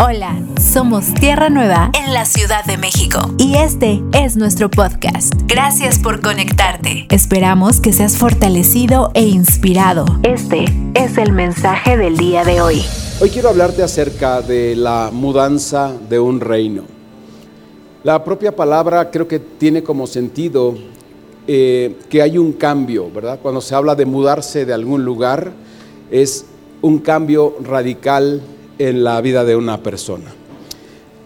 Hola, somos Tierra Nueva en la Ciudad de México y este es nuestro podcast. Gracias por conectarte. Esperamos que seas fortalecido e inspirado. Este es el mensaje del día de hoy. Hoy quiero hablarte acerca de la mudanza de un reino. La propia palabra creo que tiene como sentido eh, que hay un cambio, ¿verdad? Cuando se habla de mudarse de algún lugar, es un cambio radical en la vida de una persona.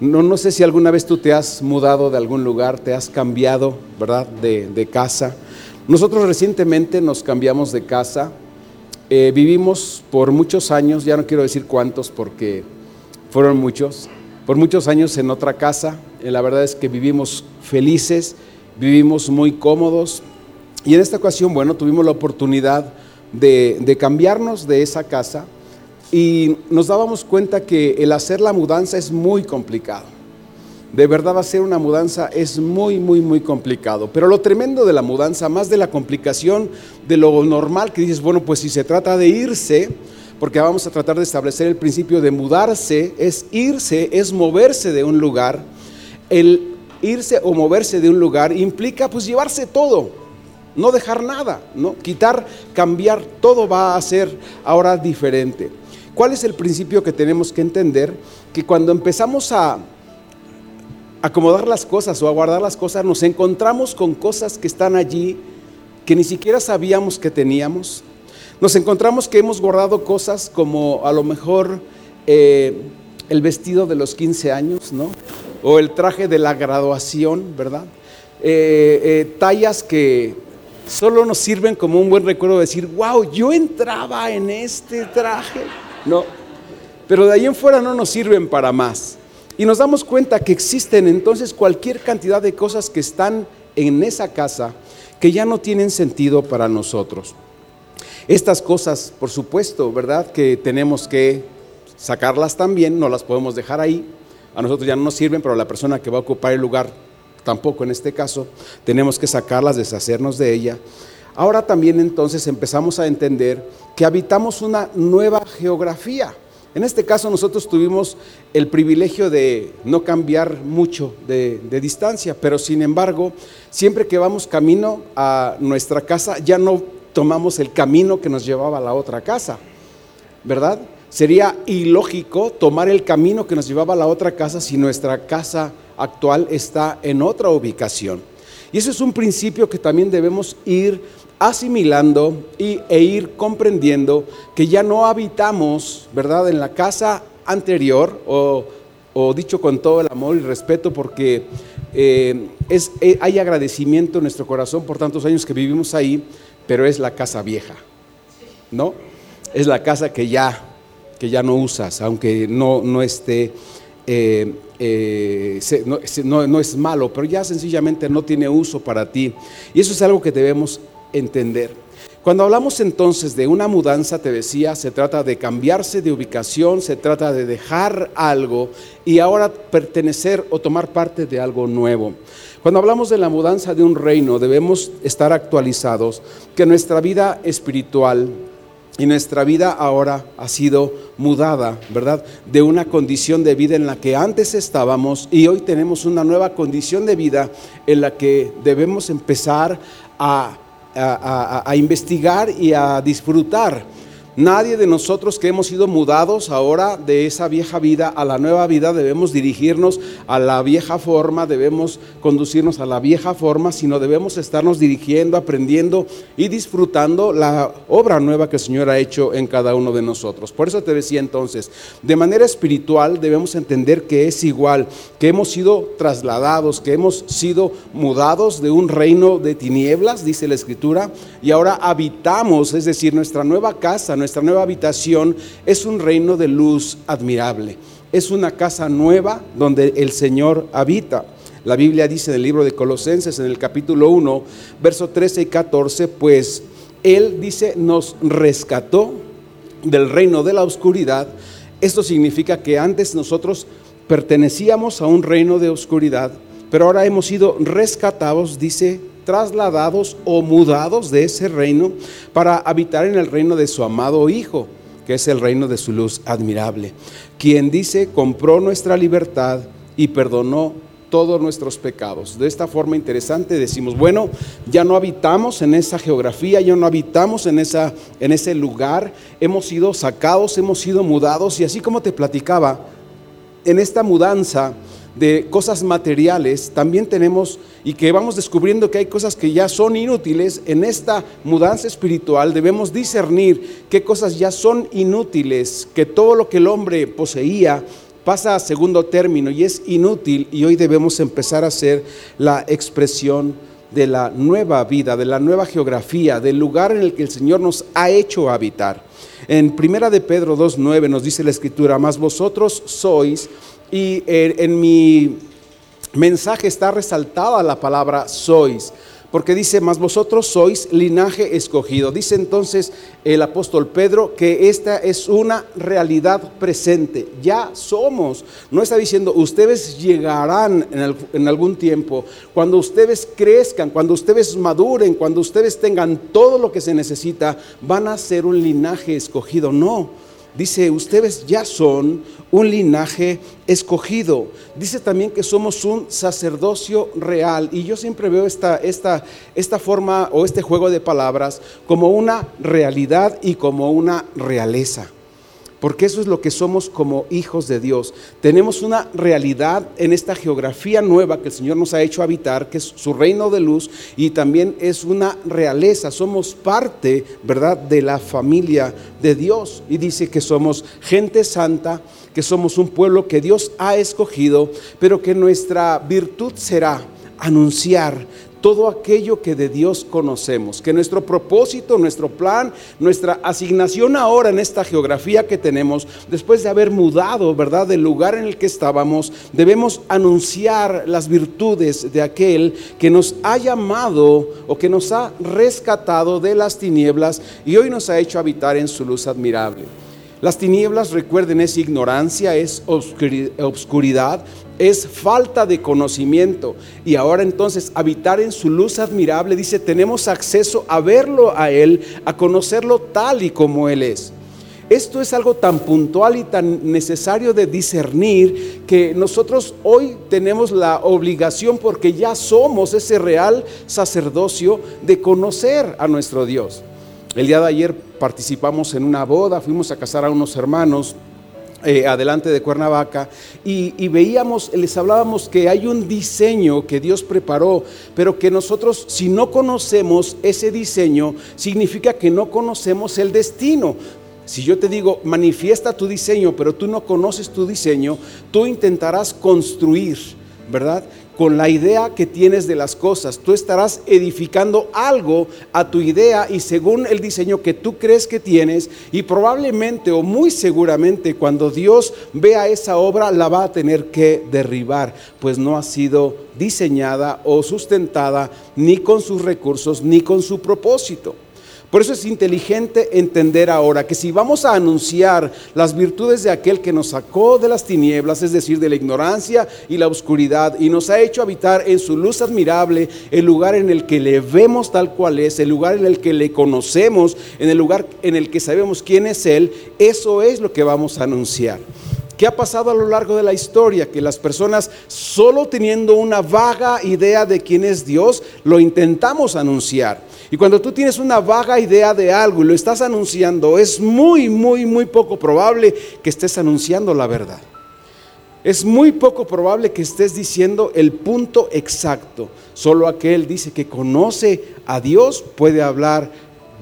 No, no sé si alguna vez tú te has mudado de algún lugar, te has cambiado, ¿verdad?, de, casa. Nosotros recientemente nos cambiamos de casa. Eh, vivimos por muchos años, ya no quiero decir cuántos porque fueron muchos, por muchos años en otra casa. Eh, la verdad es que vivimos felices, vivimos muy cómodos. Y en esta ocasión, bueno, tuvimos la oportunidad de, de cambiarnos de esa casa y nos dábamos cuenta que el hacer la mudanza es muy complicado. De verdad hacer una mudanza es muy, muy, muy complicado. Pero lo tremendo de la mudanza, más de la complicación de lo normal que dices, bueno, pues si se trata de irse, porque vamos a tratar de establecer el principio de mudarse, es irse, es moverse de un lugar. El irse o moverse de un lugar implica pues llevarse todo, no dejar nada, ¿no? Quitar, cambiar, todo va a ser ahora diferente. ¿Cuál es el principio que tenemos que entender? Que cuando empezamos a acomodar las cosas o a guardar las cosas, nos encontramos con cosas que están allí que ni siquiera sabíamos que teníamos. Nos encontramos que hemos guardado cosas como a lo mejor eh, el vestido de los 15 años, ¿no? O el traje de la graduación, ¿verdad? Eh, eh, tallas que solo nos sirven como un buen recuerdo de decir, wow, yo entraba en este traje. No. Pero de ahí en fuera no nos sirven para más. Y nos damos cuenta que existen entonces cualquier cantidad de cosas que están en esa casa que ya no tienen sentido para nosotros. Estas cosas, por supuesto, ¿verdad? Que tenemos que sacarlas también, no las podemos dejar ahí. A nosotros ya no nos sirven, pero a la persona que va a ocupar el lugar tampoco en este caso. Tenemos que sacarlas, deshacernos de ella. Ahora también entonces empezamos a entender que habitamos una nueva geografía. En este caso nosotros tuvimos el privilegio de no cambiar mucho de, distancia, pero sin embargo, siempre que vamos camino a nuestra casa, ya no tomamos el camino que nos llevaba a la otra casa, ¿verdad? Sería ilógico tomar el camino que nos llevaba a la otra casa si nuestra casa actual está en otra ubicación. Y eso es un principio que también debemos ir asimilando y, e ir comprendiendo que ya no habitamos, ¿verdad?, en la casa anterior, o, dicho con todo el amor y respeto, porque eh, es, eh, hay agradecimiento en nuestro corazón por tantos años que vivimos ahí, pero es la casa vieja, ¿no? Es la casa que ya, que ya no usas, aunque no, no esté... Eh, no, no, es malo, pero ya sencillamente no tiene uso para ti. Y eso es algo que debemos entender. Cuando hablamos entonces de una mudanza, te decía, se trata de cambiarse de ubicación, se trata de dejar algo y ahora pertenecer o tomar parte de algo nuevo. Cuando hablamos de la mudanza de un reino, debemos estar actualizados que nuestra vida espiritual y nuestra vida ahora ha sido mudada, ¿verdad? De una condición de vida en la que antes estábamos y hoy tenemos una nueva condición de vida en la que debemos empezar a a, investigar y a disfrutar Nadie de nosotros que hemos sido mudados ahora de esa vieja vida a la nueva vida debemos dirigirnos a la vieja forma, debemos conducirnos a la vieja forma, sino debemos estarnos dirigiendo, aprendiendo y disfrutando la obra nueva que el Señor ha hecho en cada uno de nosotros. Por eso te decía entonces, de manera espiritual debemos entender que es igual, que hemos sido trasladados, que hemos sido mudados de un reino de tinieblas, dice la Escritura, y ahora habitamos, es decir, nuestra nueva casa, nuestra nueva habitación es un reino de luz admirable. Es una casa nueva donde el Señor habita. La Biblia dice en el libro de Colosenses, en el capítulo 1, verso 13 y 14, pues Él dice, nos rescató del reino de la oscuridad. Esto significa que antes nosotros pertenecíamos a un reino de oscuridad, pero ahora hemos sido rescatados, dice trasladados o mudados de ese reino para habitar en el reino de su amado Hijo. que es el reino de su luz admirable, quien dice, compró nuestra libertad y perdonó todos nuestros pecados. De esta forma interesante decimos, bueno, ya no habitamos en esa geografía, ya no habitamos en, esa, en ese lugar, hemos sido sacados, hemos sido mudados y así como te platicaba, en esta mudanza de cosas materiales, también tenemos y que vamos descubriendo que hay cosas que ya son inútiles, en esta mudanza espiritual debemos discernir qué cosas ya son inútiles, que todo lo que el hombre poseía pasa a segundo término y es inútil y hoy debemos empezar a hacer la expresión de la nueva vida, de la nueva geografía, del lugar en el que el Señor nos ha hecho habitar. En Primera de Pedro 2.9 nos dice la Escritura, más vosotros sois, y en mi mensaje está resaltada la palabra sois porque dice, más vosotros sois linaje escogido. Dice entonces el apóstol Pedro que esta es una realidad presente. Ya somos. No está diciendo, ustedes llegarán en, en algún tiempo, cuando ustedes crezcan, cuando ustedes maduren, cuando ustedes tengan todo lo que se necesita, van a ser un linaje escogido. No Dice, ustedes ya son un linaje escogido. Dice también que somos un sacerdocio real. Y yo siempre veo esta, esta, esta forma o este juego de palabras como una realidad y como una realeza porque eso es lo que somos como hijos de Dios. Tenemos una realidad en esta geografía nueva que el Señor nos ha hecho habitar, que es su reino de luz, y también es una realeza. Somos parte, ¿verdad?, de la familia de Dios. Y dice que somos gente santa, que somos un pueblo que Dios ha escogido, pero que nuestra virtud será anunciar todo aquello que de Dios conocemos, que nuestro propósito, nuestro plan, nuestra asignación ahora en esta geografía que tenemos, después de haber mudado, ¿verdad?, del lugar en el que estábamos, debemos anunciar las virtudes de aquel que nos ha llamado o que nos ha rescatado de las tinieblas y hoy nos ha hecho habitar en su luz admirable. Las tinieblas, recuerden, es ignorancia, es obscuridad, es falta de conocimiento. Y ahora entonces habitar en su luz admirable, dice, tenemos acceso a verlo a Él, a conocerlo tal y como Él es. Esto es algo tan puntual y tan necesario de discernir que nosotros hoy tenemos la obligación, porque ya somos ese real sacerdocio, de conocer a nuestro Dios. El día de ayer participamos en una boda, fuimos a casar a unos hermanos eh, adelante de Cuernavaca y, veíamos, les hablábamos que hay un diseño que Dios preparó, pero que nosotros si no conocemos ese diseño, significa que no conocemos el destino. Si yo te digo, manifiesta tu diseño, pero tú no conoces tu diseño, tú intentarás construir, ¿verdad? Con la idea que tienes de las cosas. Tú estarás edificando algo a tu idea y según el diseño que tú crees que tienes y probablemente o muy seguramente cuando Dios vea esa obra la va a tener que derribar, pues no ha sido diseñada o sustentada ni con sus recursos ni con su propósito. Por eso es inteligente entender ahora que si vamos a anunciar las virtudes de aquel que nos sacó de las tinieblas, es decir, de la ignorancia y la oscuridad, y nos ha hecho habitar en su luz admirable, el lugar en el que le vemos tal cual es, el lugar en el que le conocemos, en el lugar en el que sabemos quién es Él, eso es lo que vamos a anunciar. ¿Qué ha pasado a lo largo de la historia? Que las personas, solo teniendo una vaga idea de quién es Dios, lo intentamos anunciar. Y cuando tú tienes una vaga idea de algo y lo estás anunciando, es muy, muy, muy poco probable que estés anunciando la verdad. Es muy poco probable que estés diciendo el punto exacto. Solo aquel dice que conoce a Dios puede hablar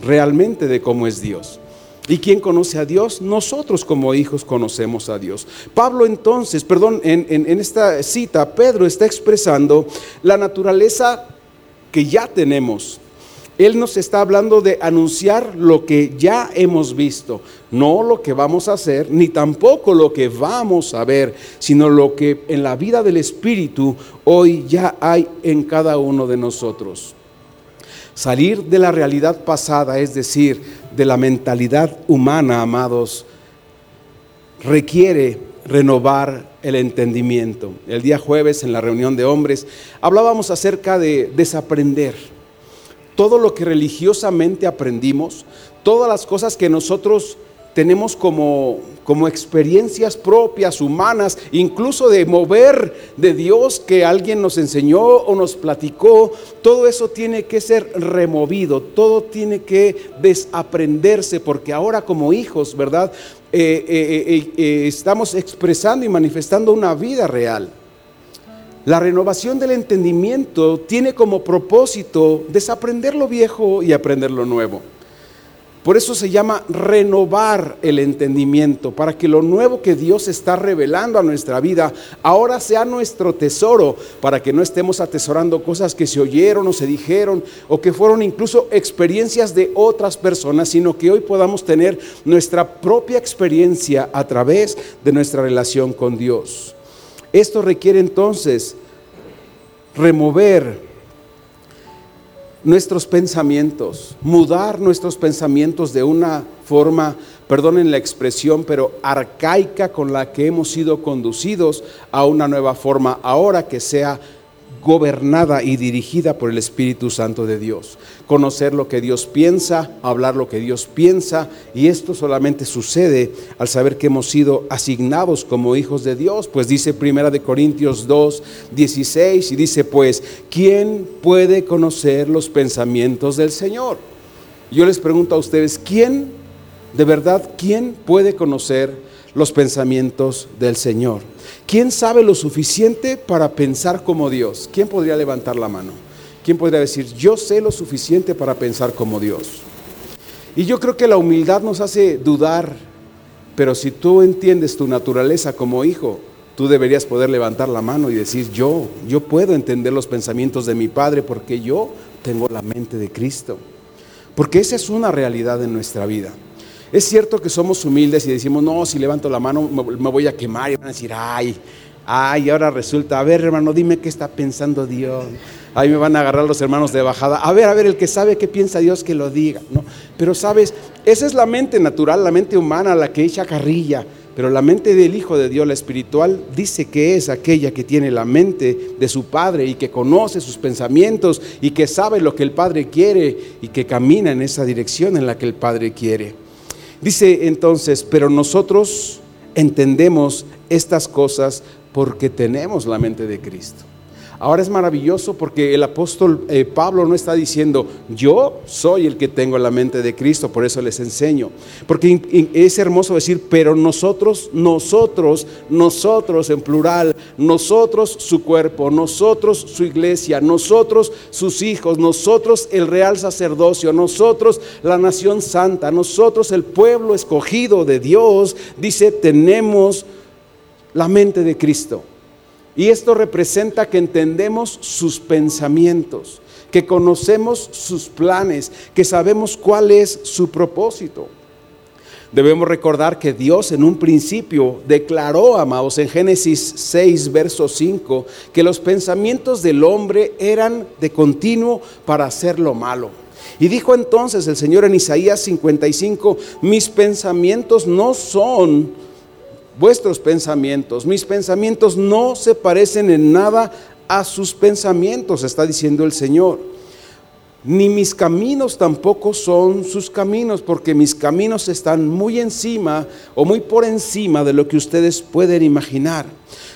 realmente de cómo es Dios. ¿Y quién conoce a Dios? Nosotros como hijos conocemos a Dios. Pablo entonces, perdón, en, en, esta cita, Pedro está expresando la naturaleza que ya tenemos él nos está hablando de anunciar lo que ya hemos visto, no lo que vamos a hacer, ni tampoco lo que vamos a ver, sino lo que en la vida del Espíritu hoy ya hay en cada uno de nosotros. Salir de la realidad pasada, es decir, de la mentalidad humana, amados, requiere renovar el entendimiento. El día jueves en la reunión de hombres hablábamos acerca de desaprender todo lo que religiosamente aprendimos, todas las cosas que nosotros tenemos como, como experiencias propias, humanas, incluso de mover de Dios que alguien nos enseñó o nos platicó, todo eso tiene que ser removido, todo tiene que desaprenderse, porque ahora como hijos, ¿verdad? Eh, eh, eh, estamos expresando y manifestando una vida real. La renovación del entendimiento tiene como propósito desaprender lo viejo y aprender lo nuevo. Por eso se llama renovar el entendimiento, para que lo nuevo que Dios está revelando a nuestra vida ahora sea nuestro tesoro, para que no estemos atesorando cosas que se oyeron o se dijeron o que fueron incluso experiencias de otras personas, sino que hoy podamos tener nuestra propia experiencia a través de nuestra relación con Dios. Esto requiere entonces remover nuestros pensamientos, mudar nuestros pensamientos de una forma, perdonen la expresión, pero arcaica con la que hemos sido conducidos a una nueva forma, ahora que sea gobernada y dirigida por el Espíritu Santo de Dios. Conocer lo que Dios piensa, hablar lo que Dios piensa, y esto solamente sucede al saber que hemos sido asignados como hijos de Dios, pues dice Primera de Corintios 2, 16 y dice pues, ¿quién puede conocer los pensamientos del Señor? Yo les pregunto a ustedes, ¿quién de verdad quién puede conocer los pensamientos del Señor? ¿Quién sabe lo suficiente para pensar como Dios? ¿Quién podría levantar la mano? ¿Quién podría decir, yo sé lo suficiente para pensar como Dios? Y yo creo que la humildad nos hace dudar, pero si tú entiendes tu naturaleza como hijo, tú deberías poder levantar la mano y decir, yo, yo puedo entender los pensamientos de mi Padre porque yo tengo la mente de Cristo. Porque esa es una realidad en nuestra vida. Es cierto que somos humildes y decimos, no, si levanto la mano me voy a quemar y van a decir, ay, ay, ahora resulta, a ver hermano, dime qué está pensando Dios. Ahí me van a agarrar los hermanos de bajada. A ver, a ver, el que sabe qué piensa Dios, que lo diga. ¿no? Pero sabes, esa es la mente natural, la mente humana, la que echa carrilla. Pero la mente del Hijo de Dios, la espiritual, dice que es aquella que tiene la mente de su Padre y que conoce sus pensamientos y que sabe lo que el Padre quiere y que camina en esa dirección en la que el Padre quiere. Dice entonces, pero nosotros entendemos estas cosas porque tenemos la mente de Cristo. Ahora es maravilloso porque el apóstol eh, Pablo no está diciendo, yo soy el que tengo la mente de Cristo, por eso les enseño. Porque es hermoso decir, pero nosotros, nosotros, nosotros en plural, nosotros su cuerpo, nosotros su iglesia, nosotros sus hijos, nosotros el real sacerdocio, nosotros la nación santa, nosotros el pueblo escogido de Dios, dice, tenemos la mente de Cristo. Y esto representa que entendemos sus pensamientos, que conocemos sus planes, que sabemos cuál es su propósito. Debemos recordar que Dios en un principio declaró, amados, en Génesis 6, verso 5, que los pensamientos del hombre eran de continuo para hacer lo malo. Y dijo entonces el Señor en Isaías 55, mis pensamientos no son vuestros pensamientos. Mis pensamientos no se parecen en nada a sus pensamientos, está diciendo el Señor. Ni mis caminos tampoco son sus caminos, porque mis caminos están muy encima o muy por encima de lo que ustedes pueden imaginar.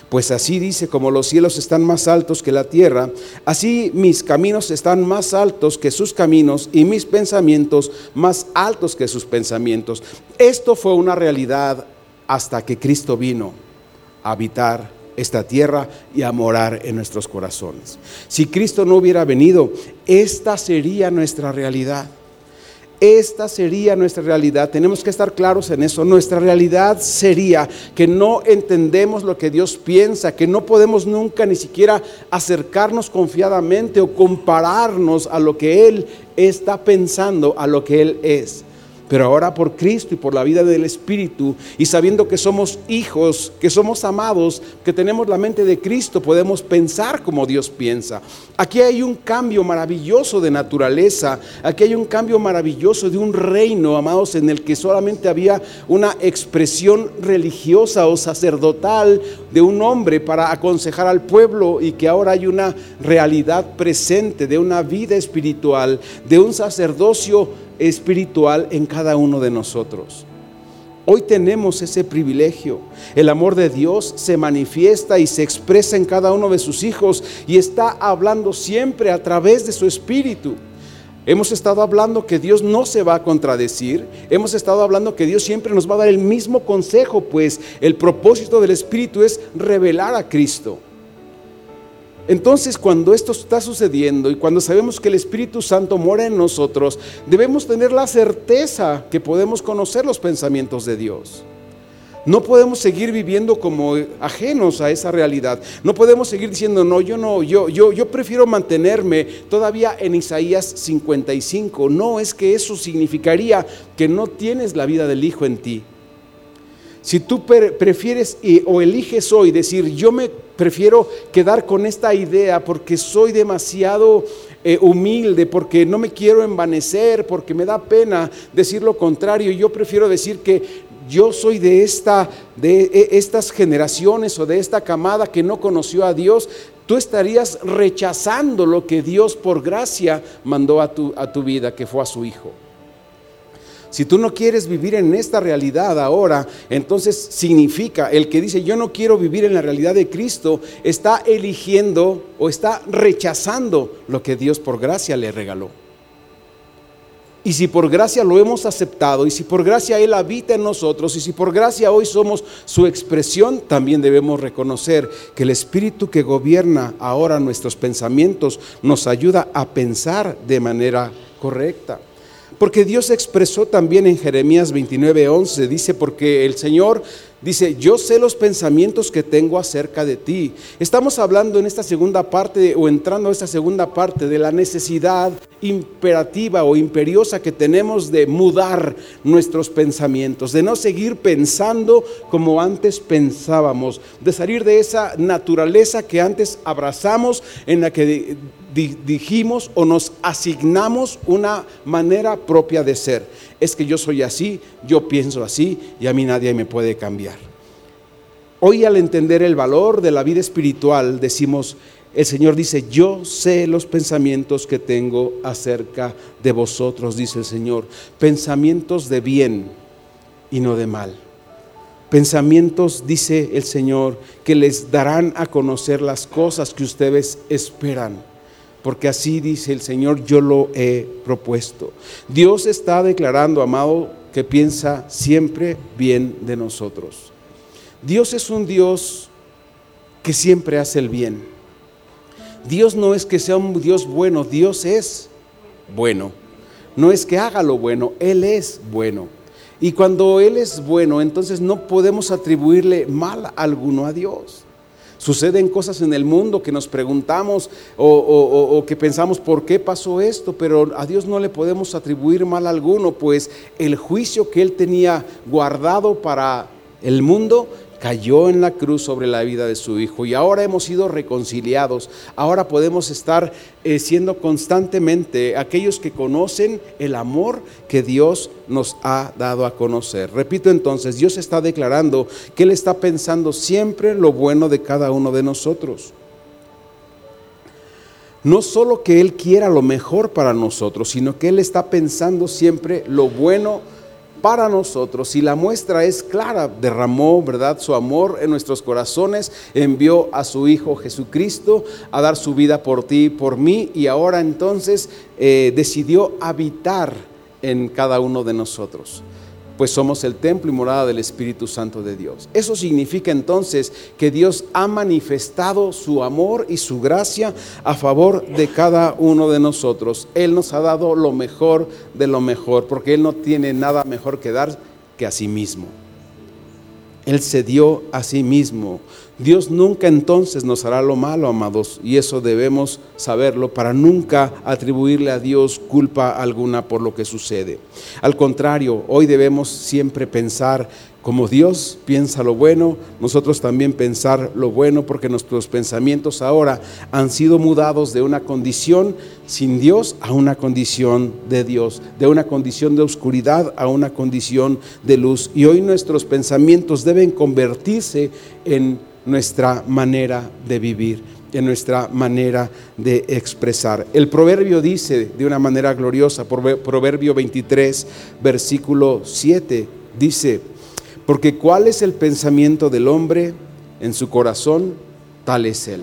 Pues así dice, como los cielos están más altos que la tierra, así mis caminos están más altos que sus caminos y mis pensamientos más altos que sus pensamientos. Esto fue una realidad hasta que Cristo vino a habitar esta tierra y a morar en nuestros corazones. Si Cristo no hubiera venido, esta sería nuestra realidad. Esta sería nuestra realidad. Tenemos que estar claros en eso. Nuestra realidad sería que no entendemos lo que Dios piensa, que no podemos nunca ni siquiera acercarnos confiadamente o compararnos a lo que Él está pensando, a lo que Él es. Pero ahora por Cristo y por la vida del Espíritu y sabiendo que somos hijos, que somos amados, que tenemos la mente de Cristo, podemos pensar como Dios piensa. Aquí hay un cambio maravilloso de naturaleza, aquí hay un cambio maravilloso de un reino, amados, en el que solamente había una expresión religiosa o sacerdotal de un hombre para aconsejar al pueblo y que ahora hay una realidad presente de una vida espiritual, de un sacerdocio espiritual en cada uno de nosotros. Hoy tenemos ese privilegio. El amor de Dios se manifiesta y se expresa en cada uno de sus hijos y está hablando siempre a través de su espíritu. Hemos estado hablando que Dios no se va a contradecir. Hemos estado hablando que Dios siempre nos va a dar el mismo consejo, pues el propósito del Espíritu es revelar a Cristo. Entonces, cuando esto está sucediendo y cuando sabemos que el Espíritu Santo mora en nosotros, debemos tener la certeza que podemos conocer los pensamientos de Dios. No podemos seguir viviendo como ajenos a esa realidad. No podemos seguir diciendo, no, yo no, yo, yo, yo prefiero mantenerme todavía en Isaías 55. No, es que eso significaría que no tienes la vida del Hijo en ti. Si tú prefieres o eliges hoy decir, yo me prefiero quedar con esta idea porque soy demasiado eh, humilde, porque no me quiero envanecer, porque me da pena decir lo contrario, yo prefiero decir que yo soy de, esta, de e, estas generaciones o de esta camada que no conoció a Dios, tú estarías rechazando lo que Dios por gracia mandó a tu, a tu vida, que fue a su Hijo. Si tú no quieres vivir en esta realidad ahora, entonces significa el que dice yo no quiero vivir en la realidad de Cristo, está eligiendo o está rechazando lo que Dios por gracia le regaló. Y si por gracia lo hemos aceptado, y si por gracia Él habita en nosotros, y si por gracia hoy somos su expresión, también debemos reconocer que el Espíritu que gobierna ahora nuestros pensamientos nos ayuda a pensar de manera correcta. Porque Dios expresó también en Jeremías 29:11, dice, porque el Señor Dice, yo sé los pensamientos que tengo acerca de ti. Estamos hablando en esta segunda parte o entrando a esta segunda parte de la necesidad imperativa o imperiosa que tenemos de mudar nuestros pensamientos, de no seguir pensando como antes pensábamos, de salir de esa naturaleza que antes abrazamos en la que dijimos o nos asignamos una manera propia de ser. Es que yo soy así, yo pienso así y a mí nadie me puede cambiar. Hoy al entender el valor de la vida espiritual decimos, el Señor dice, yo sé los pensamientos que tengo acerca de vosotros, dice el Señor, pensamientos de bien y no de mal. Pensamientos, dice el Señor, que les darán a conocer las cosas que ustedes esperan porque así dice el Señor, yo lo he propuesto. Dios está declarando, amado, que piensa siempre bien de nosotros. Dios es un Dios que siempre hace el bien. Dios no es que sea un Dios bueno, Dios es bueno. No es que haga lo bueno, Él es bueno. Y cuando Él es bueno, entonces no podemos atribuirle mal alguno a Dios. Suceden cosas en el mundo que nos preguntamos o, que pensamos por qué pasó esto, pero a Dios no le podemos atribuir mal alguno, pues el juicio que Él tenía guardado para el mundo cayó en la cruz sobre la vida de su Hijo y ahora hemos sido reconciliados. Ahora podemos estar eh, siendo constantemente aquellos que conocen el amor que Dios nos ha dado a conocer. Repito entonces, Dios está declarando que Él está pensando siempre lo bueno de cada uno de nosotros. No solo que Él quiera lo mejor para nosotros, sino que Él está pensando siempre lo bueno para nosotros y la muestra es clara, derramó, ¿verdad?, su amor en nuestros corazones, envió a su Hijo Jesucristo a dar su vida por ti y por mí y ahora entonces eh, decidió habitar en cada uno de nosotros pues somos el templo y morada del Espíritu Santo de Dios. Eso significa entonces que Dios ha manifestado su amor y su gracia a favor de cada uno de nosotros. Él nos ha dado lo mejor de lo mejor, porque Él no tiene nada mejor que dar que a sí mismo. Él se dio a sí mismo. Dios nunca entonces nos hará lo malo, amados, y eso debemos saberlo para nunca atribuirle a Dios culpa alguna por lo que sucede. Al contrario, hoy debemos siempre pensar como Dios piensa lo bueno, nosotros también pensar lo bueno, porque nuestros pensamientos ahora han sido mudados de una condición sin Dios a una condición de Dios, de una condición de oscuridad a una condición de luz. Y hoy nuestros pensamientos deben convertirse en nuestra manera de vivir, en nuestra manera de expresar. El proverbio dice de una manera gloriosa, proverbio 23, versículo 7, dice, porque cuál es el pensamiento del hombre en su corazón, tal es él.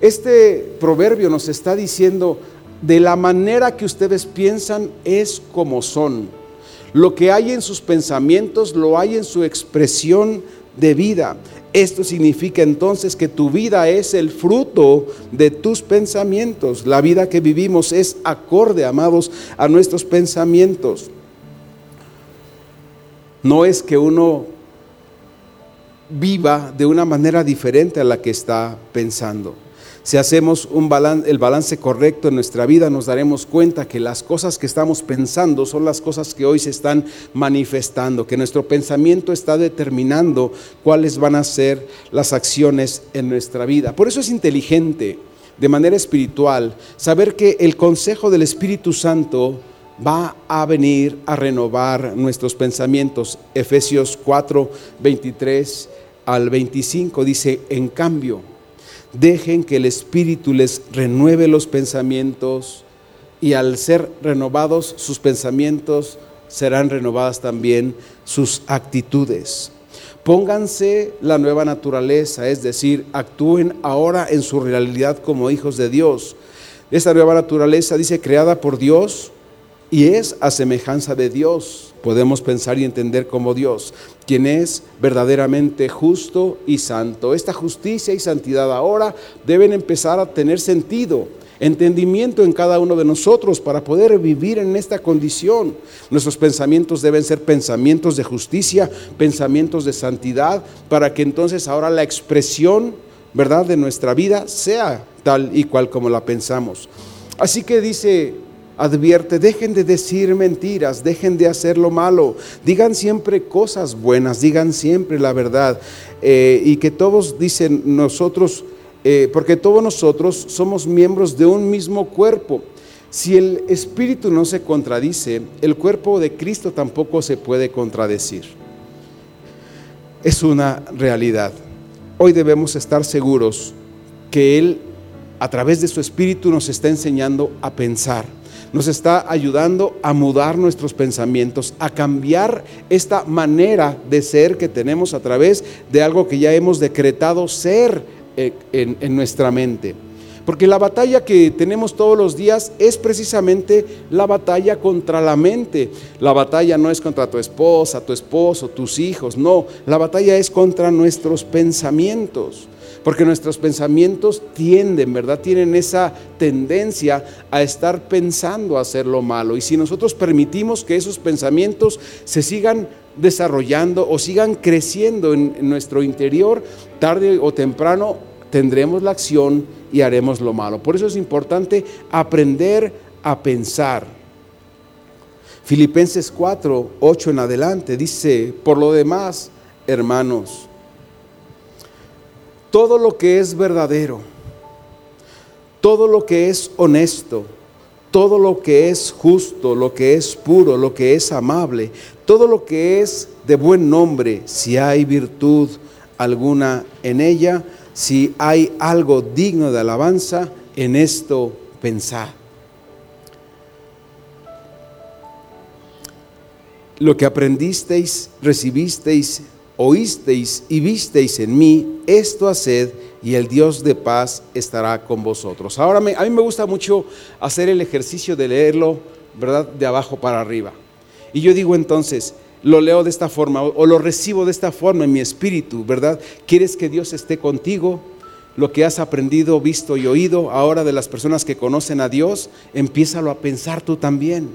Este proverbio nos está diciendo, de la manera que ustedes piensan es como son. Lo que hay en sus pensamientos lo hay en su expresión de vida. Esto significa entonces que tu vida es el fruto de tus pensamientos. La vida que vivimos es acorde, amados, a nuestros pensamientos. No es que uno viva de una manera diferente a la que está pensando. Si hacemos un el balance correcto en nuestra vida, nos daremos cuenta que las cosas que estamos pensando son las cosas que hoy se están manifestando, que nuestro pensamiento está determinando cuáles van a ser las acciones en nuestra vida. Por eso es inteligente, de manera espiritual, saber que el consejo del Espíritu Santo va a venir a renovar nuestros pensamientos. Efesios 4, 23 al 25 dice, en cambio, Dejen que el Espíritu les renueve los pensamientos y al ser renovados sus pensamientos, serán renovadas también sus actitudes. Pónganse la nueva naturaleza, es decir, actúen ahora en su realidad como hijos de Dios. Esta nueva naturaleza dice creada por Dios y es a semejanza de Dios podemos pensar y entender como Dios, quien es verdaderamente justo y santo. Esta justicia y santidad ahora deben empezar a tener sentido, entendimiento en cada uno de nosotros para poder vivir en esta condición. Nuestros pensamientos deben ser pensamientos de justicia, pensamientos de santidad, para que entonces ahora la expresión, ¿verdad?, de nuestra vida sea tal y cual como la pensamos. Así que dice advierte, dejen de decir mentiras, dejen de hacer lo malo, digan siempre cosas buenas, digan siempre la verdad. Eh, y que todos dicen nosotros, eh, porque todos nosotros somos miembros de un mismo cuerpo. Si el espíritu no se contradice, el cuerpo de Cristo tampoco se puede contradecir. Es una realidad. Hoy debemos estar seguros que Él, a través de su espíritu, nos está enseñando a pensar nos está ayudando a mudar nuestros pensamientos, a cambiar esta manera de ser que tenemos a través de algo que ya hemos decretado ser eh, en, nuestra mente. Porque la batalla que tenemos todos los días es precisamente la batalla contra la mente. La batalla no es contra tu esposa, tu esposo, tus hijos, no. La batalla es contra nuestros pensamientos porque nuestros pensamientos tienden, ¿verdad? Tienen esa tendencia a estar pensando hacer lo malo. Y si nosotros permitimos que esos pensamientos se sigan desarrollando o sigan creciendo en, nuestro interior, tarde o temprano tendremos la acción y haremos lo malo. Por eso es importante aprender a pensar. Filipenses 4, 8 en adelante dice, por lo demás, hermanos, todo lo que es verdadero, todo lo que es honesto, todo lo que es justo, lo que es puro, lo que es amable, todo lo que es de buen nombre, si hay virtud alguna en ella, si hay algo digno de alabanza, en esto pensad. Lo que aprendisteis, recibisteis, oísteis y visteis en mí, esto haced y el Dios de paz estará con vosotros. Ahora a mí me gusta mucho hacer el ejercicio de leerlo, ¿verdad? De abajo para arriba. Y yo digo entonces, lo leo de esta forma o lo recibo de esta forma en mi espíritu, ¿verdad? ¿Quieres que Dios esté contigo? Lo que has aprendido, visto y oído ahora de las personas que conocen a Dios, empiézalo a pensar tú también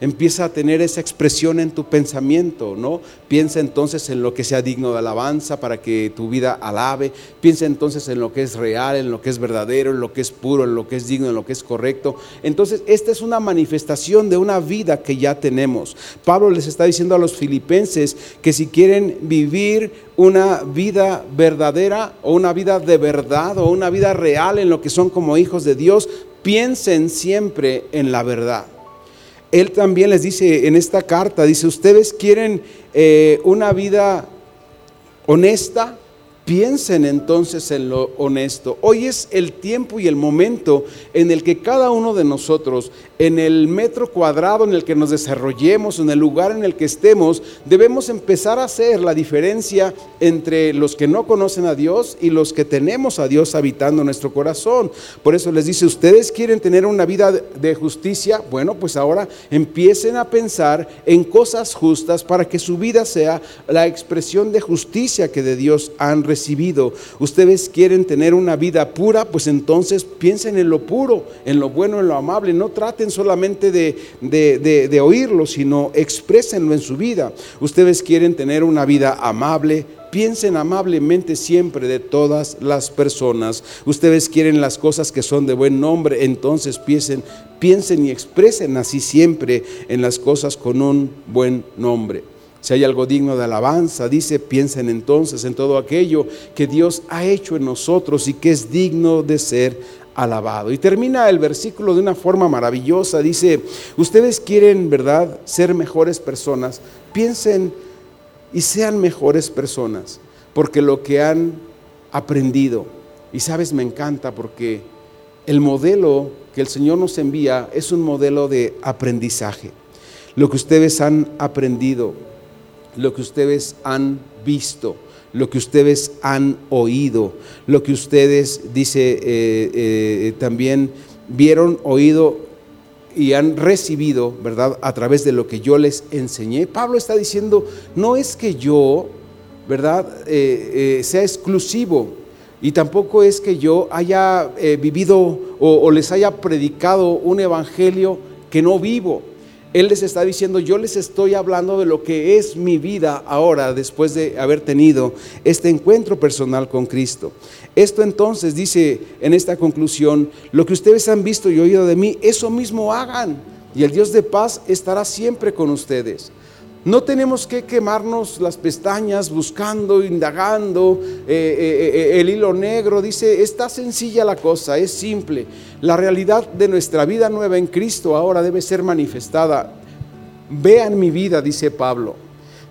empieza a tener esa expresión en tu pensamiento, ¿no? Piensa entonces en lo que sea digno de alabanza para que tu vida alabe. Piensa entonces en lo que es real, en lo que es verdadero, en lo que es puro, en lo que es digno, en lo que es correcto. Entonces, esta es una manifestación de una vida que ya tenemos. Pablo les está diciendo a los filipenses que si quieren vivir una vida verdadera o una vida de verdad o una vida real en lo que son como hijos de Dios, piensen siempre en la verdad él también les dice en esta carta, dice, ustedes quieren eh, una vida honesta, Piensen entonces en lo honesto. Hoy es el tiempo y el momento en el que cada uno de nosotros, en el metro cuadrado en el que nos desarrollemos, en el lugar en el que estemos, debemos empezar a hacer la diferencia entre los que no conocen a Dios y los que tenemos a Dios habitando nuestro corazón. Por eso les dice, ustedes quieren tener una vida de justicia, bueno, pues ahora empiecen a pensar en cosas justas para que su vida sea la expresión de justicia que de Dios han recibido. Ustedes quieren tener una vida pura, pues entonces piensen en lo puro, en lo bueno, en lo amable. No traten solamente de, de, oírlo, sino exprésenlo en su vida. Ustedes quieren tener una vida amable, piensen amablemente siempre de todas las personas. Ustedes quieren las cosas que son de buen nombre, entonces piensen, piensen y expresen así siempre en las cosas con un buen nombre. Si hay algo digno de alabanza, dice, piensen entonces en todo aquello que Dios ha hecho en nosotros y que es digno de ser alabado. Y termina el versículo de una forma maravillosa. Dice, ustedes quieren, ¿verdad?, ser mejores personas. Piensen y sean mejores personas, porque lo que han aprendido, y sabes, me encanta porque el modelo que el Señor nos envía es un modelo de aprendizaje. Lo que ustedes han aprendido, lo que ustedes han visto, lo que ustedes han oído, lo que ustedes, dice, eh, eh, también vieron, oído y han recibido, ¿verdad? A través de lo que yo les enseñé. Pablo está diciendo, no es que yo, ¿verdad? Eh, sea exclusivo. Y tampoco es que yo haya vivido o les haya predicado un evangelio que no vivo. Él les está diciendo, yo les estoy hablando de lo que es mi vida ahora, después de haber tenido este encuentro personal con Cristo. Esto entonces dice en esta conclusión, lo que ustedes han visto y oído de mí, eso mismo hagan. Y el Dios de paz estará siempre con ustedes. No tenemos que quemarnos las pestañas buscando, indagando eh, eh, eh, el hilo negro. Dice, está sencilla la cosa, es simple. La realidad de nuestra vida nueva en Cristo ahora debe ser manifestada. Vean mi vida, dice Pablo.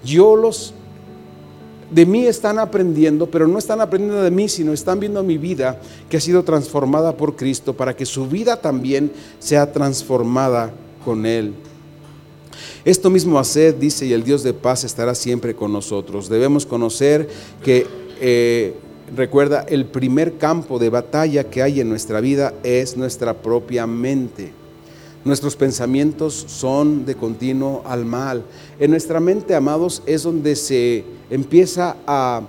Yo los, de mí están aprendiendo, pero no están aprendiendo de mí, sino están viendo mi vida que ha sido transformada por Cristo para que su vida también sea transformada con Él. Esto mismo haced, dice, y el Dios de paz estará siempre con nosotros. Debemos conocer que, eh, recuerda, el primer campo de batalla que hay en nuestra vida es nuestra propia mente. Nuestros pensamientos son de continuo al mal. En nuestra mente, amados, es donde se empieza a,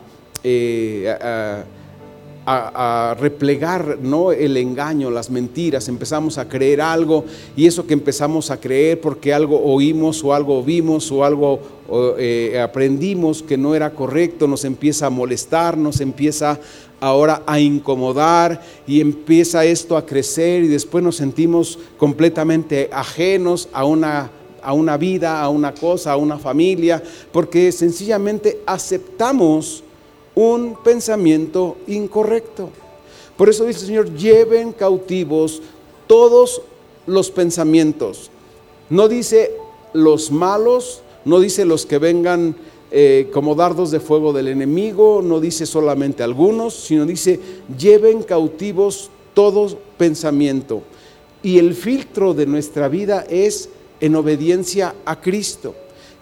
eh, a a, replegar ¿no? el engaño, las mentiras, empezamos a creer algo y eso que empezamos a creer porque algo oímos o algo vimos o algo eh, aprendimos que no era correcto, nos empieza a molestar, nos empieza ahora a incomodar y empieza esto a crecer y después nos sentimos completamente ajenos a una a una vida, a una cosa, a una familia, porque sencillamente aceptamos un pensamiento incorrecto. Por eso dice el Señor, lleven cautivos todos los pensamientos. No dice los malos, no dice los que vengan eh, como dardos de fuego del enemigo, no dice solamente algunos, sino dice, lleven cautivos todo pensamiento. Y el filtro de nuestra vida es en obediencia a Cristo.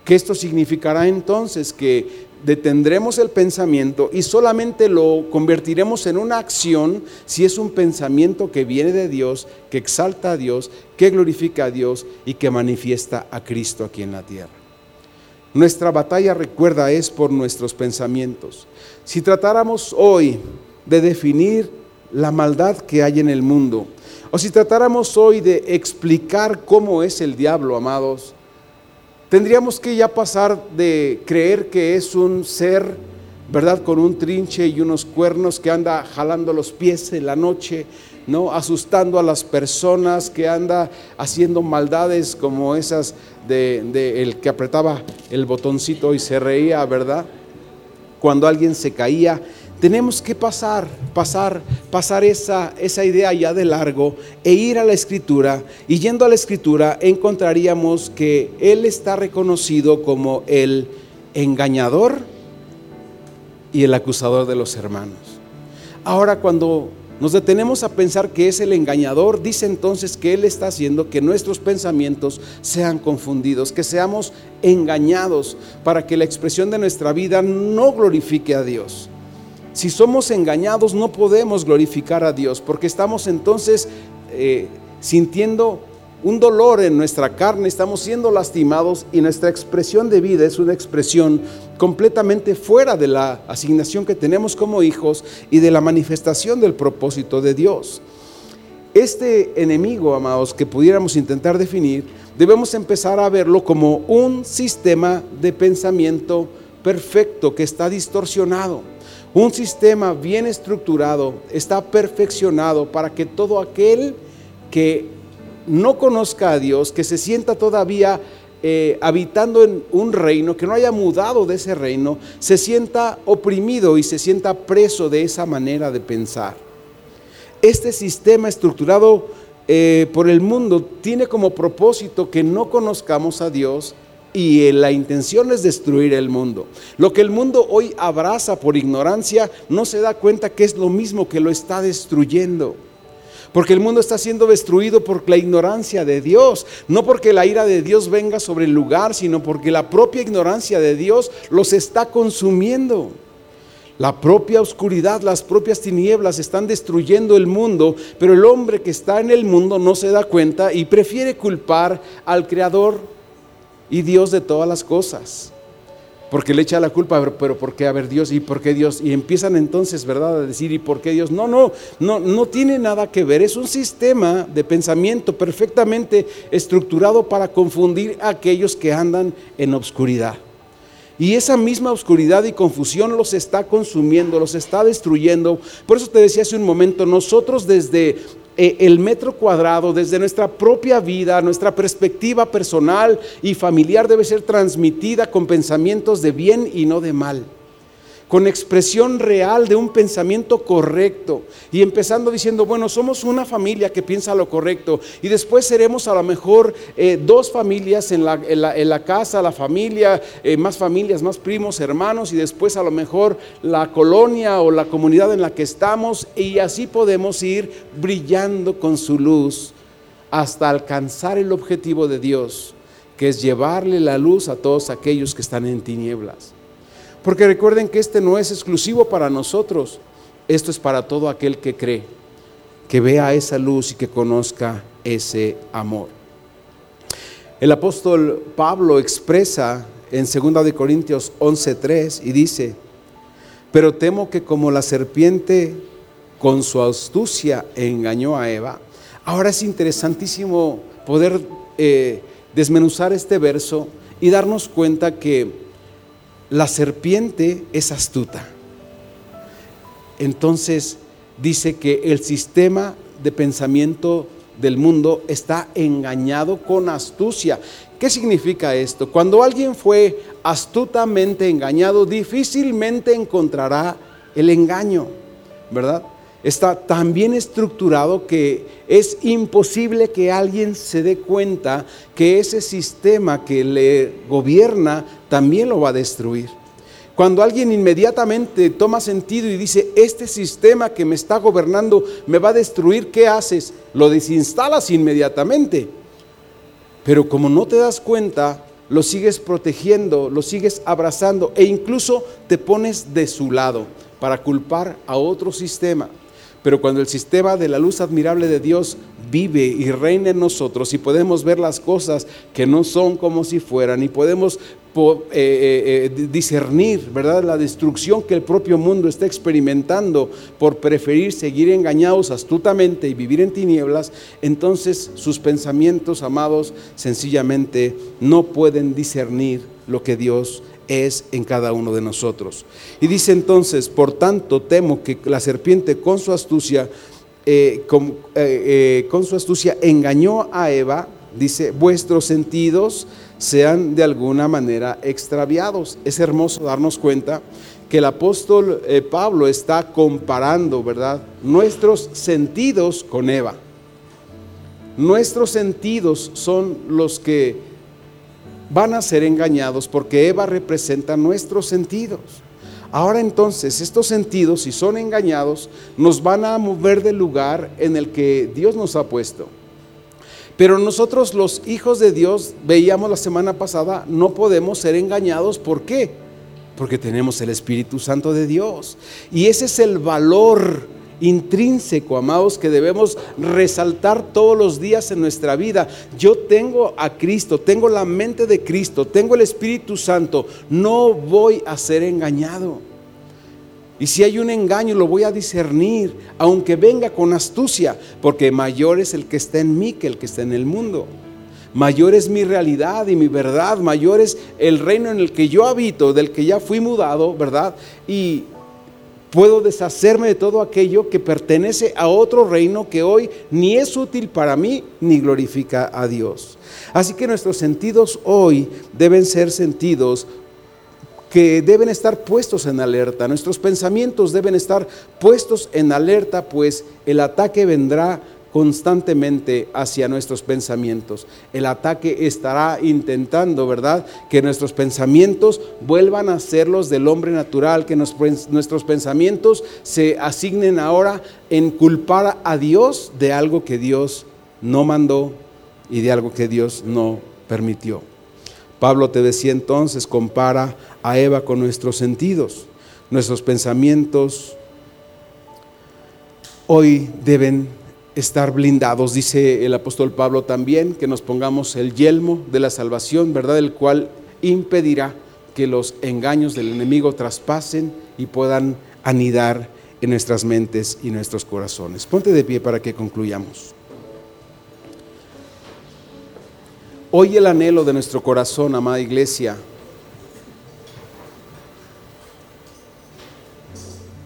Que esto significará entonces que detendremos el pensamiento y solamente lo convertiremos en una acción si es un pensamiento que viene de Dios, que exalta a Dios, que glorifica a Dios y que manifiesta a Cristo aquí en la tierra. Nuestra batalla, recuerda, es por nuestros pensamientos. Si tratáramos hoy de definir la maldad que hay en el mundo, o si tratáramos hoy de explicar cómo es el diablo, amados, Tendríamos que ya pasar de creer que es un ser, ¿verdad? Con un trinche y unos cuernos que anda jalando los pies en la noche, ¿no? Asustando a las personas, que anda haciendo maldades como esas de, de el que apretaba el botoncito y se reía, ¿verdad? Cuando alguien se caía tenemos que pasar, pasar, pasar esa, esa idea ya de largo e ir a la escritura. Y yendo a la escritura encontraríamos que Él está reconocido como el engañador y el acusador de los hermanos. Ahora cuando nos detenemos a pensar que es el engañador, dice entonces que Él está haciendo que nuestros pensamientos sean confundidos, que seamos engañados para que la expresión de nuestra vida no glorifique a Dios. Si somos engañados no podemos glorificar a Dios porque estamos entonces eh, sintiendo un dolor en nuestra carne, estamos siendo lastimados y nuestra expresión de vida es una expresión completamente fuera de la asignación que tenemos como hijos y de la manifestación del propósito de Dios. Este enemigo, amados, que pudiéramos intentar definir, debemos empezar a verlo como un sistema de pensamiento perfecto que está distorsionado. Un sistema bien estructurado está perfeccionado para que todo aquel que no conozca a Dios, que se sienta todavía eh, habitando en un reino, que no haya mudado de ese reino, se sienta oprimido y se sienta preso de esa manera de pensar. Este sistema estructurado eh, por el mundo tiene como propósito que no conozcamos a Dios y la intención es destruir el mundo. Lo que el mundo hoy abraza por ignorancia no se da cuenta que es lo mismo que lo está destruyendo. Porque el mundo está siendo destruido por la ignorancia de Dios. No porque la ira de Dios venga sobre el lugar, sino porque la propia ignorancia de Dios los está consumiendo. La propia oscuridad, las propias tinieblas están destruyendo el mundo, pero el hombre que está en el mundo no se da cuenta y prefiere culpar al Creador y Dios de todas las cosas. Porque le echa la culpa, pero, ¿por qué? A ver, Dios, ¿y por qué Dios? Y empiezan entonces, ¿verdad?, a decir, ¿y por qué Dios? No, no, no, no tiene nada que ver. Es un sistema de pensamiento perfectamente estructurado para confundir a aquellos que andan en obscuridad. Y esa misma oscuridad y confusión los está consumiendo, los está destruyendo. Por eso te decía hace un momento, nosotros desde el metro cuadrado desde nuestra propia vida, nuestra perspectiva personal y familiar debe ser transmitida con pensamientos de bien y no de mal con expresión real de un pensamiento correcto y empezando diciendo, bueno, somos una familia que piensa lo correcto y después seremos a lo mejor eh, dos familias en la, casa, la familia, eh, más familias, más primos, hermanos y después a lo mejor la colonia o la comunidad en la que estamos y así podemos ir brillando con su luz hasta alcanzar el objetivo de Dios, que es llevarle la luz a todos aquellos que están en tinieblas. Porque recuerden que este no es exclusivo para nosotros, esto es para todo aquel que cree, que vea esa luz y que conozca ese amor. El apóstol Pablo expresa en 2 de Corintios 11:3 y dice, "Pero temo que como la serpiente con su astucia engañó a Eva." Ahora es interesantísimo poder eh, desmenuzar este verso y darnos cuenta que la serpiente es astuta. Entonces dice que el sistema de pensamiento del mundo está engañado con astucia. ¿Qué significa esto? Cuando alguien fue astutamente engañado, difícilmente encontrará el engaño, ¿verdad? Está tan bien estructurado que es imposible que alguien se dé cuenta que ese sistema que le gobierna también lo va a destruir. Cuando alguien inmediatamente toma sentido y dice, este sistema que me está gobernando me va a destruir, ¿qué haces? Lo desinstalas inmediatamente. Pero como no te das cuenta, lo sigues protegiendo, lo sigues abrazando e incluso te pones de su lado para culpar a otro sistema. Pero cuando el sistema de la luz admirable de Dios vive y reina en nosotros y podemos ver las cosas que no son como si fueran y podemos eh, eh, eh, discernir, ¿verdad? La destrucción que el propio mundo está experimentando por preferir seguir engañados astutamente y vivir en tinieblas, entonces sus pensamientos, amados, sencillamente no pueden discernir lo que Dios es en cada uno de nosotros. Y dice entonces, por tanto temo que la serpiente con su astucia, eh, con, eh, eh, con su astucia engañó a Eva, dice, vuestros sentidos sean de alguna manera extraviados. Es hermoso darnos cuenta que el apóstol Pablo está comparando, ¿verdad? Nuestros sentidos con Eva. Nuestros sentidos son los que van a ser engañados porque Eva representa nuestros sentidos. Ahora entonces estos sentidos, si son engañados, nos van a mover del lugar en el que Dios nos ha puesto. Pero nosotros los hijos de Dios, veíamos la semana pasada, no podemos ser engañados. ¿Por qué? Porque tenemos el Espíritu Santo de Dios. Y ese es el valor intrínseco, amados, que debemos resaltar todos los días en nuestra vida. Yo tengo a Cristo, tengo la mente de Cristo, tengo el Espíritu Santo, no voy a ser engañado. Y si hay un engaño, lo voy a discernir, aunque venga con astucia, porque mayor es el que está en mí que el que está en el mundo. Mayor es mi realidad y mi verdad, mayor es el reino en el que yo habito, del que ya fui mudado, ¿verdad? Y puedo deshacerme de todo aquello que pertenece a otro reino que hoy ni es útil para mí ni glorifica a Dios. Así que nuestros sentidos hoy deben ser sentidos que deben estar puestos en alerta, nuestros pensamientos deben estar puestos en alerta, pues el ataque vendrá constantemente hacia nuestros pensamientos. El ataque estará intentando, ¿verdad? Que nuestros pensamientos vuelvan a ser los del hombre natural, que nuestros pensamientos se asignen ahora en culpar a Dios de algo que Dios no mandó y de algo que Dios no permitió. Pablo te decía entonces, compara a Eva con nuestros sentidos. Nuestros pensamientos hoy deben estar blindados. Dice el apóstol Pablo también que nos pongamos el yelmo de la salvación, ¿verdad? El cual impedirá que los engaños del enemigo traspasen y puedan anidar en nuestras mentes y nuestros corazones. Ponte de pie para que concluyamos. Hoy el anhelo de nuestro corazón, amada iglesia,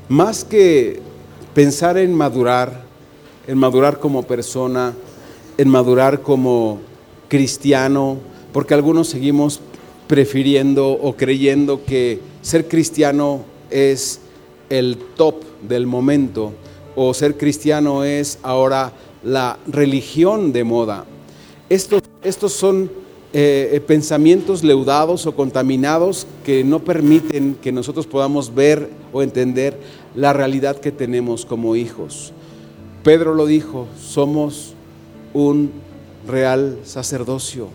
más que pensar en madurar, en madurar como persona, en madurar como cristiano, porque algunos seguimos prefiriendo o creyendo que ser cristiano es el top del momento o ser cristiano es ahora la religión de moda. Estos, estos son eh, eh, pensamientos leudados o contaminados que no permiten que nosotros podamos ver o entender la realidad que tenemos como hijos. Pedro lo dijo, somos un real sacerdocio,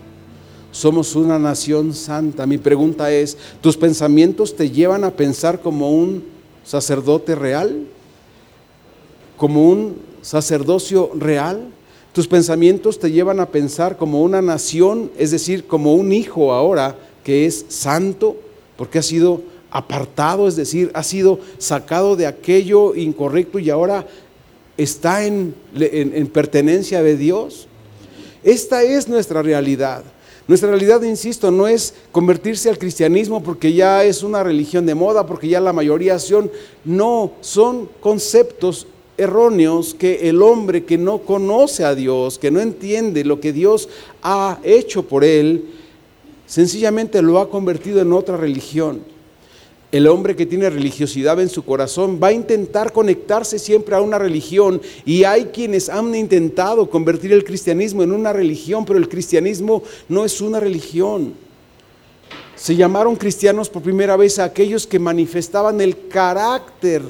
somos una nación santa. Mi pregunta es, ¿tus pensamientos te llevan a pensar como un sacerdote real? ¿Como un sacerdocio real? ¿Tus pensamientos te llevan a pensar como una nación, es decir, como un hijo ahora que es santo, porque ha sido apartado, es decir, ha sido sacado de aquello incorrecto y ahora está en, pertenencia de Dios. Esta es nuestra realidad. Nuestra realidad, insisto, no es convertirse al cristianismo porque ya es una religión de moda, porque ya la mayoría son, no, son conceptos erróneos que el hombre que no conoce a Dios, que no entiende lo que Dios ha hecho por él, sencillamente lo ha convertido en otra religión. El hombre que tiene religiosidad en su corazón va a intentar conectarse siempre a una religión y hay quienes han intentado convertir el cristianismo en una religión, pero el cristianismo no es una religión. Se llamaron cristianos por primera vez a aquellos que manifestaban el carácter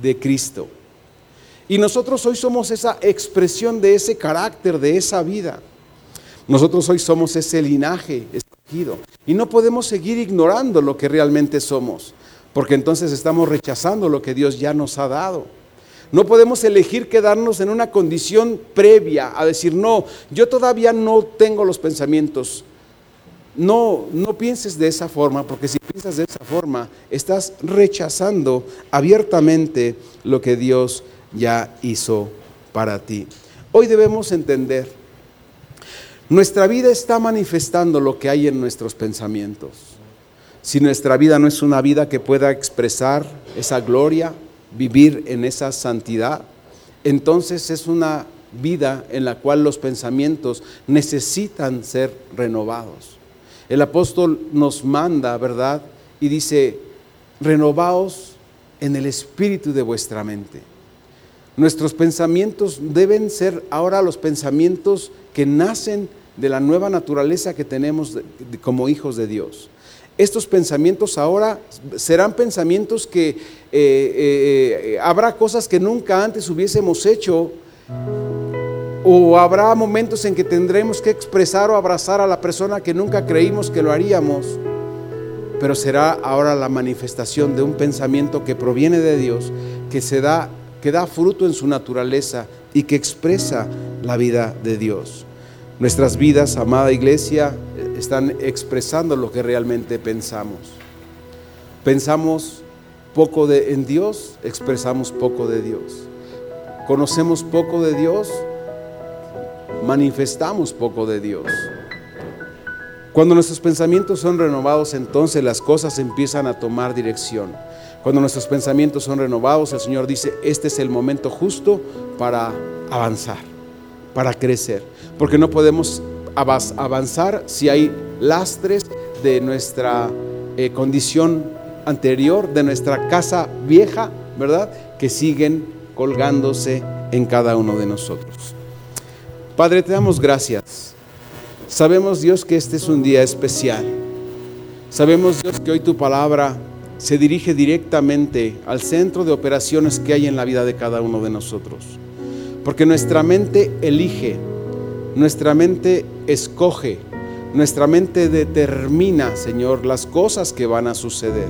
de Cristo. Y nosotros hoy somos esa expresión de ese carácter, de esa vida. Nosotros hoy somos ese linaje Y no podemos seguir ignorando lo que realmente somos, porque entonces estamos rechazando lo que Dios ya nos ha dado. No podemos elegir quedarnos en una condición previa a decir, no, yo todavía no tengo los pensamientos. No, no pienses de esa forma, porque si piensas de esa forma, estás rechazando abiertamente lo que Dios ya hizo para ti. Hoy debemos entender nuestra vida está manifestando lo que hay en nuestros pensamientos. Si nuestra vida no es una vida que pueda expresar esa gloria, vivir en esa santidad, entonces es una vida en la cual los pensamientos necesitan ser renovados. El apóstol nos manda, ¿verdad? Y dice, renovaos en el espíritu de vuestra mente. Nuestros pensamientos deben ser ahora los pensamientos que nacen de la nueva naturaleza que tenemos como hijos de Dios. estos pensamientos ahora serán pensamientos que eh, eh, habrá cosas que nunca antes hubiésemos hecho o habrá momentos en que tendremos que expresar o abrazar a la persona que nunca creímos que lo haríamos, pero será ahora la manifestación de un pensamiento que proviene de Dios, que se da que da fruto en su naturaleza y que expresa la vida de Dios. Nuestras vidas, amada iglesia, están expresando lo que realmente pensamos. Pensamos poco de, en Dios, expresamos poco de Dios. Conocemos poco de Dios, manifestamos poco de Dios. Cuando nuestros pensamientos son renovados, entonces las cosas empiezan a tomar dirección. Cuando nuestros pensamientos son renovados, el Señor dice, este es el momento justo para avanzar, para crecer. Porque no podemos avanzar si hay lastres de nuestra eh, condición anterior, de nuestra casa vieja, ¿verdad? Que siguen colgándose en cada uno de nosotros. Padre, te damos gracias. Sabemos, Dios, que este es un día especial. Sabemos, Dios, que hoy tu palabra se dirige directamente al centro de operaciones que hay en la vida de cada uno de nosotros. Porque nuestra mente elige, nuestra mente escoge, nuestra mente determina, Señor, las cosas que van a suceder.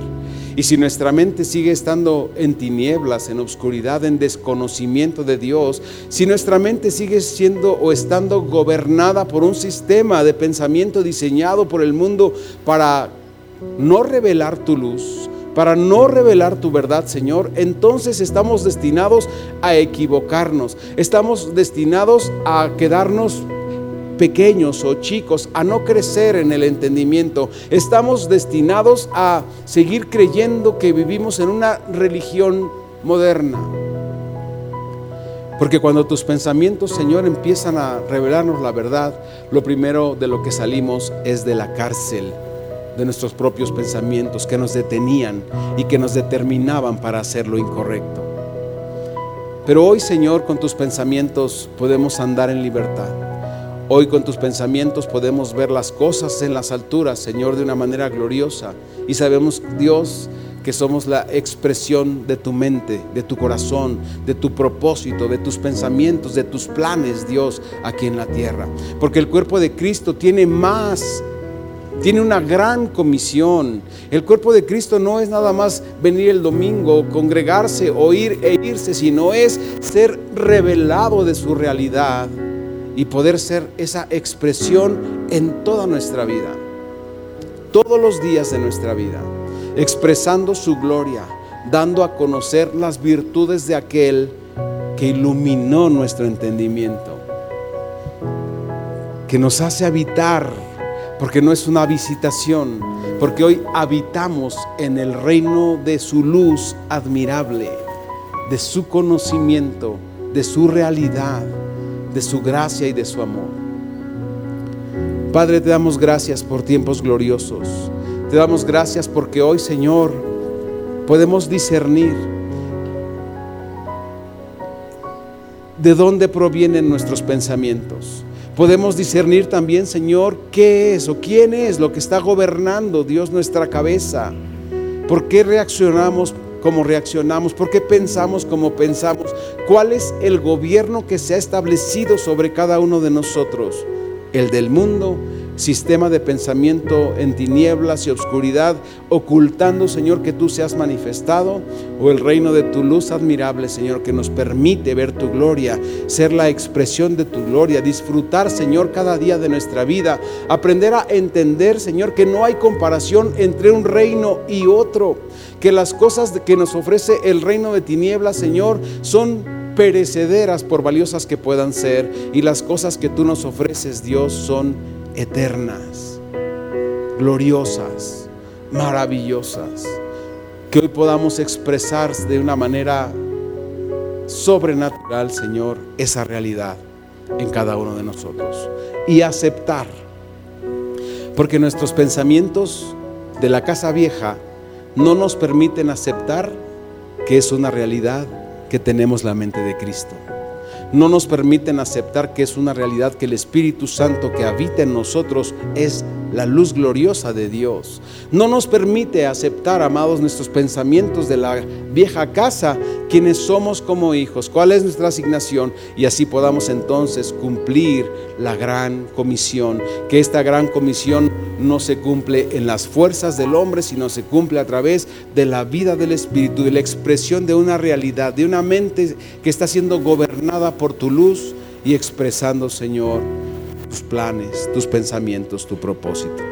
Y si nuestra mente sigue estando en tinieblas, en obscuridad, en desconocimiento de Dios, si nuestra mente sigue siendo o estando gobernada por un sistema de pensamiento diseñado por el mundo para no revelar tu luz, para no revelar tu verdad, Señor, entonces estamos destinados a equivocarnos, estamos destinados a quedarnos pequeños o chicos, a no crecer en el entendimiento. Estamos destinados a seguir creyendo que vivimos en una religión moderna. Porque cuando tus pensamientos, Señor, empiezan a revelarnos la verdad, lo primero de lo que salimos es de la cárcel de nuestros propios pensamientos que nos detenían y que nos determinaban para hacer lo incorrecto. Pero hoy, Señor, con tus pensamientos podemos andar en libertad. Hoy con tus pensamientos podemos ver las cosas en las alturas, Señor, de una manera gloriosa. Y sabemos, Dios, que somos la expresión de tu mente, de tu corazón, de tu propósito, de tus pensamientos, de tus planes, Dios, aquí en la tierra. Porque el cuerpo de Cristo tiene más tiene una gran comisión. El cuerpo de Cristo no es nada más venir el domingo, congregarse, oír e irse, sino es ser revelado de su realidad y poder ser esa expresión en toda nuestra vida, todos los días de nuestra vida, expresando su gloria, dando a conocer las virtudes de aquel que iluminó nuestro entendimiento, que nos hace habitar porque no es una visitación, porque hoy habitamos en el reino de su luz admirable, de su conocimiento, de su realidad, de su gracia y de su amor. Padre, te damos gracias por tiempos gloriosos. Te damos gracias porque hoy, Señor, podemos discernir de dónde provienen nuestros pensamientos Podemos discernir también, Señor, qué es o quién es lo que está gobernando Dios nuestra cabeza. ¿Por qué reaccionamos como reaccionamos? ¿Por qué pensamos como pensamos? ¿Cuál es el gobierno que se ha establecido sobre cada uno de nosotros? ¿El del mundo? Sistema de pensamiento en tinieblas y oscuridad, ocultando, Señor, que tú seas manifestado, o el reino de tu luz admirable, Señor, que nos permite ver tu gloria, ser la expresión de tu gloria, disfrutar, Señor, cada día de nuestra vida, aprender a entender, Señor, que no hay comparación entre un reino y otro, que las cosas que nos ofrece el reino de tinieblas, Señor, son perecederas por valiosas que puedan ser, y las cosas que tú nos ofreces, Dios, son eternas, gloriosas, maravillosas, que hoy podamos expresar de una manera sobrenatural, Señor, esa realidad en cada uno de nosotros. Y aceptar, porque nuestros pensamientos de la casa vieja no nos permiten aceptar que es una realidad que tenemos la mente de Cristo no nos permiten aceptar que es una realidad que el Espíritu Santo que habita en nosotros es la luz gloriosa de Dios. No nos permite aceptar, amados, nuestros pensamientos de la vieja casa, quienes somos como hijos, cuál es nuestra asignación y así podamos entonces cumplir la gran comisión. Que esta gran comisión no se cumple en las fuerzas del hombre, sino se cumple a través de la vida del Espíritu, de la expresión de una realidad, de una mente que está siendo gobernada por tu luz y expresando, Señor, tus planes, tus pensamientos, tu propósito.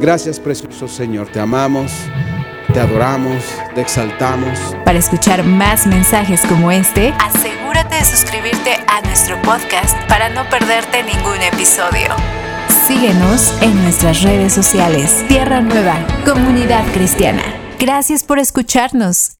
Gracias, precioso Señor. Te amamos, te adoramos, te exaltamos. Para escuchar más mensajes como este, asegúrate de suscribirte a nuestro podcast para no perderte ningún episodio. Síguenos en nuestras redes sociales. Tierra Nueva, Comunidad Cristiana. Gracias por escucharnos.